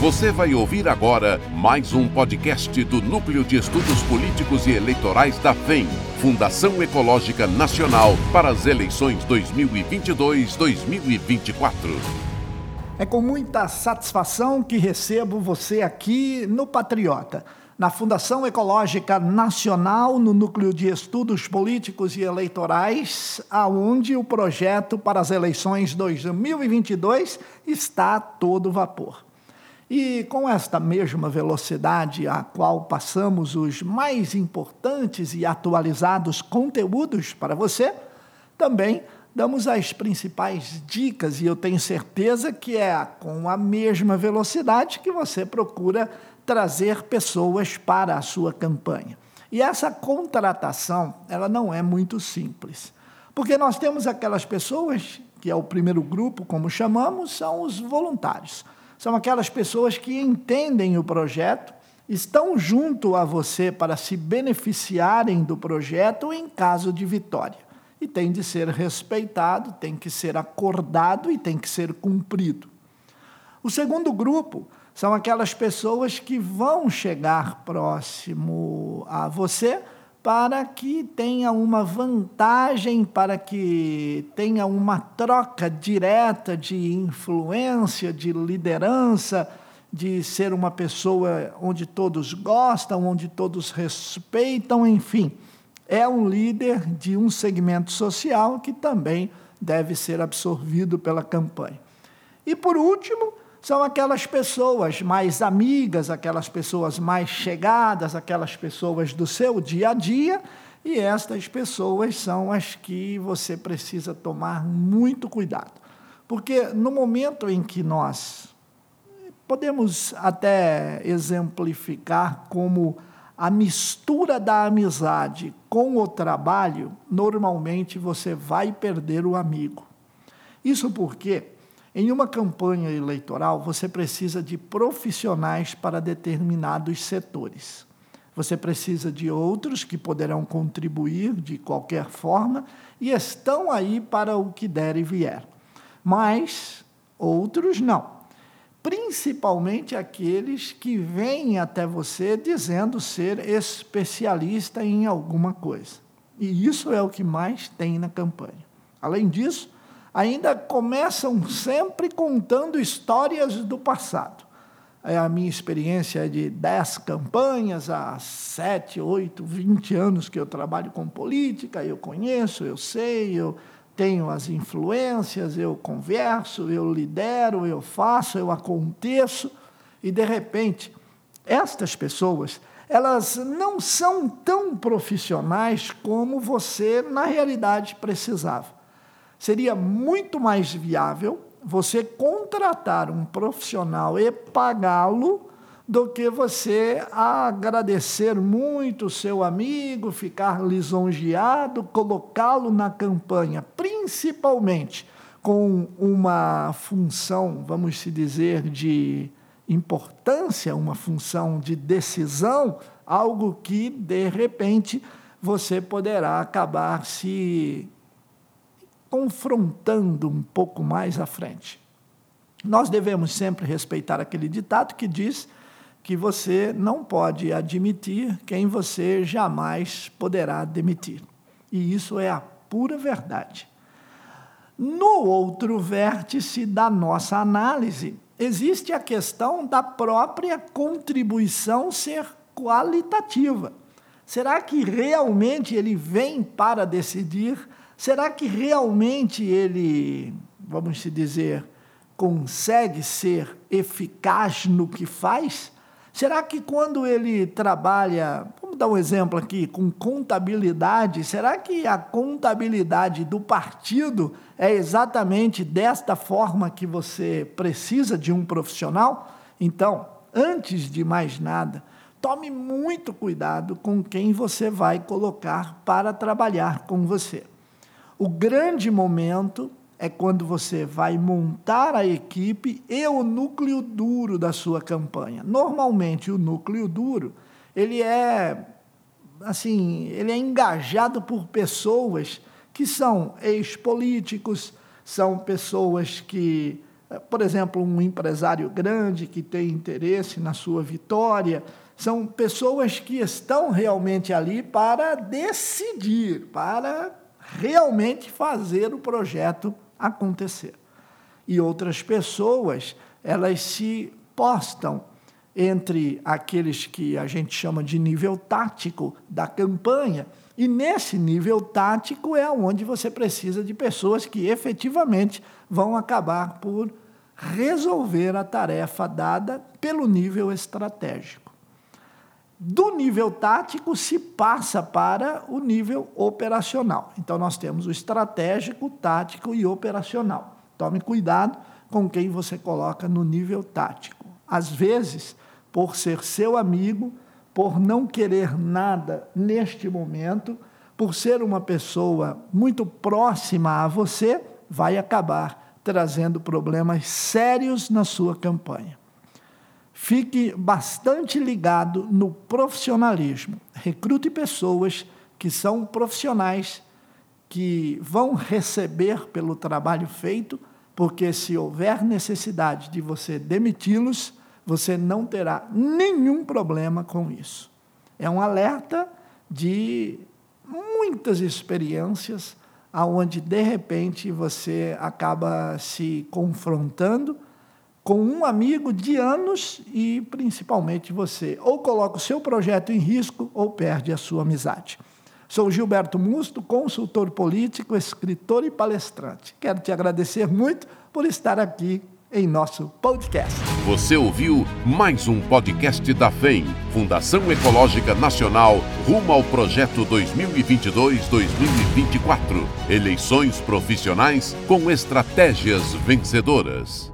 Você vai ouvir agora mais um podcast do Núcleo de Estudos Políticos e Eleitorais da FEM, Fundação Ecológica Nacional para as eleições 2022-2024. É com muita satisfação que recebo você aqui no Patriota, na Fundação Ecológica Nacional, no Núcleo de Estudos Políticos e Eleitorais, aonde o projeto para as eleições 2022 está a todo vapor. E com esta mesma velocidade a qual passamos os mais importantes e atualizados conteúdos para você, também damos as principais dicas e eu tenho certeza que é com a mesma velocidade que você procura trazer pessoas para a sua campanha. E essa contratação, ela não é muito simples. Porque nós temos aquelas pessoas, que é o primeiro grupo, como chamamos, são os voluntários são aquelas pessoas que entendem o projeto, estão junto a você para se beneficiarem do projeto em caso de vitória. E tem de ser respeitado, tem que ser acordado e tem que ser cumprido. O segundo grupo são aquelas pessoas que vão chegar próximo a você para que tenha uma vantagem, para que tenha uma troca direta de influência, de liderança, de ser uma pessoa onde todos gostam, onde todos respeitam, enfim. É um líder de um segmento social que também deve ser absorvido pela campanha. E por último, são aquelas pessoas mais amigas, aquelas pessoas mais chegadas, aquelas pessoas do seu dia a dia, e estas pessoas são as que você precisa tomar muito cuidado. Porque no momento em que nós podemos até exemplificar como a mistura da amizade com o trabalho, normalmente você vai perder o amigo. Isso porque em uma campanha eleitoral, você precisa de profissionais para determinados setores. Você precisa de outros que poderão contribuir de qualquer forma e estão aí para o que der e vier. Mas outros não. Principalmente aqueles que vêm até você dizendo ser especialista em alguma coisa. E isso é o que mais tem na campanha. Além disso, ainda começam sempre contando histórias do passado. É a minha experiência de dez campanhas, há sete, oito, vinte anos que eu trabalho com política, eu conheço, eu sei, eu tenho as influências, eu converso, eu lidero, eu faço, eu aconteço, e de repente, estas pessoas, elas não são tão profissionais como você, na realidade, precisava seria muito mais viável você contratar um profissional e pagá-lo do que você agradecer muito o seu amigo, ficar lisonjeado, colocá-lo na campanha, principalmente com uma função, vamos se dizer, de importância, uma função de decisão, algo que de repente você poderá acabar se confrontando um pouco mais à frente. Nós devemos sempre respeitar aquele ditado que diz que você não pode admitir quem você jamais poderá demitir. E isso é a pura verdade. No outro vértice da nossa análise, existe a questão da própria contribuição ser qualitativa. Será que realmente ele vem para decidir Será que realmente ele, vamos dizer, consegue ser eficaz no que faz? Será que quando ele trabalha, vamos dar um exemplo aqui, com contabilidade, será que a contabilidade do partido é exatamente desta forma que você precisa de um profissional? Então, antes de mais nada, tome muito cuidado com quem você vai colocar para trabalhar com você. O grande momento é quando você vai montar a equipe e o núcleo duro da sua campanha. Normalmente o núcleo duro, ele é assim, ele é engajado por pessoas que são ex-políticos, são pessoas que por exemplo, um empresário grande que tem interesse na sua vitória, são pessoas que estão realmente ali para decidir, para realmente fazer o projeto acontecer. E outras pessoas, elas se postam entre aqueles que a gente chama de nível tático da campanha, e nesse nível tático é onde você precisa de pessoas que efetivamente vão acabar por resolver a tarefa dada pelo nível estratégico. Do nível tático se passa para o nível operacional. Então nós temos o estratégico, tático e operacional. Tome cuidado com quem você coloca no nível tático. Às vezes, por ser seu amigo, por não querer nada neste momento, por ser uma pessoa muito próxima a você, vai acabar trazendo problemas sérios na sua campanha. Fique bastante ligado no profissionalismo. Recrute pessoas que são profissionais, que vão receber pelo trabalho feito, porque se houver necessidade de você demiti-los, você não terá nenhum problema com isso. É um alerta de muitas experiências aonde de repente você acaba se confrontando com um amigo de anos e principalmente você ou coloca o seu projeto em risco ou perde a sua amizade. Sou Gilberto Musto, consultor político, escritor e palestrante. Quero te agradecer muito por estar aqui em nosso podcast. Você ouviu mais um podcast da FEM, Fundação Ecológica Nacional, rumo ao projeto 2022-2024. Eleições profissionais com estratégias vencedoras.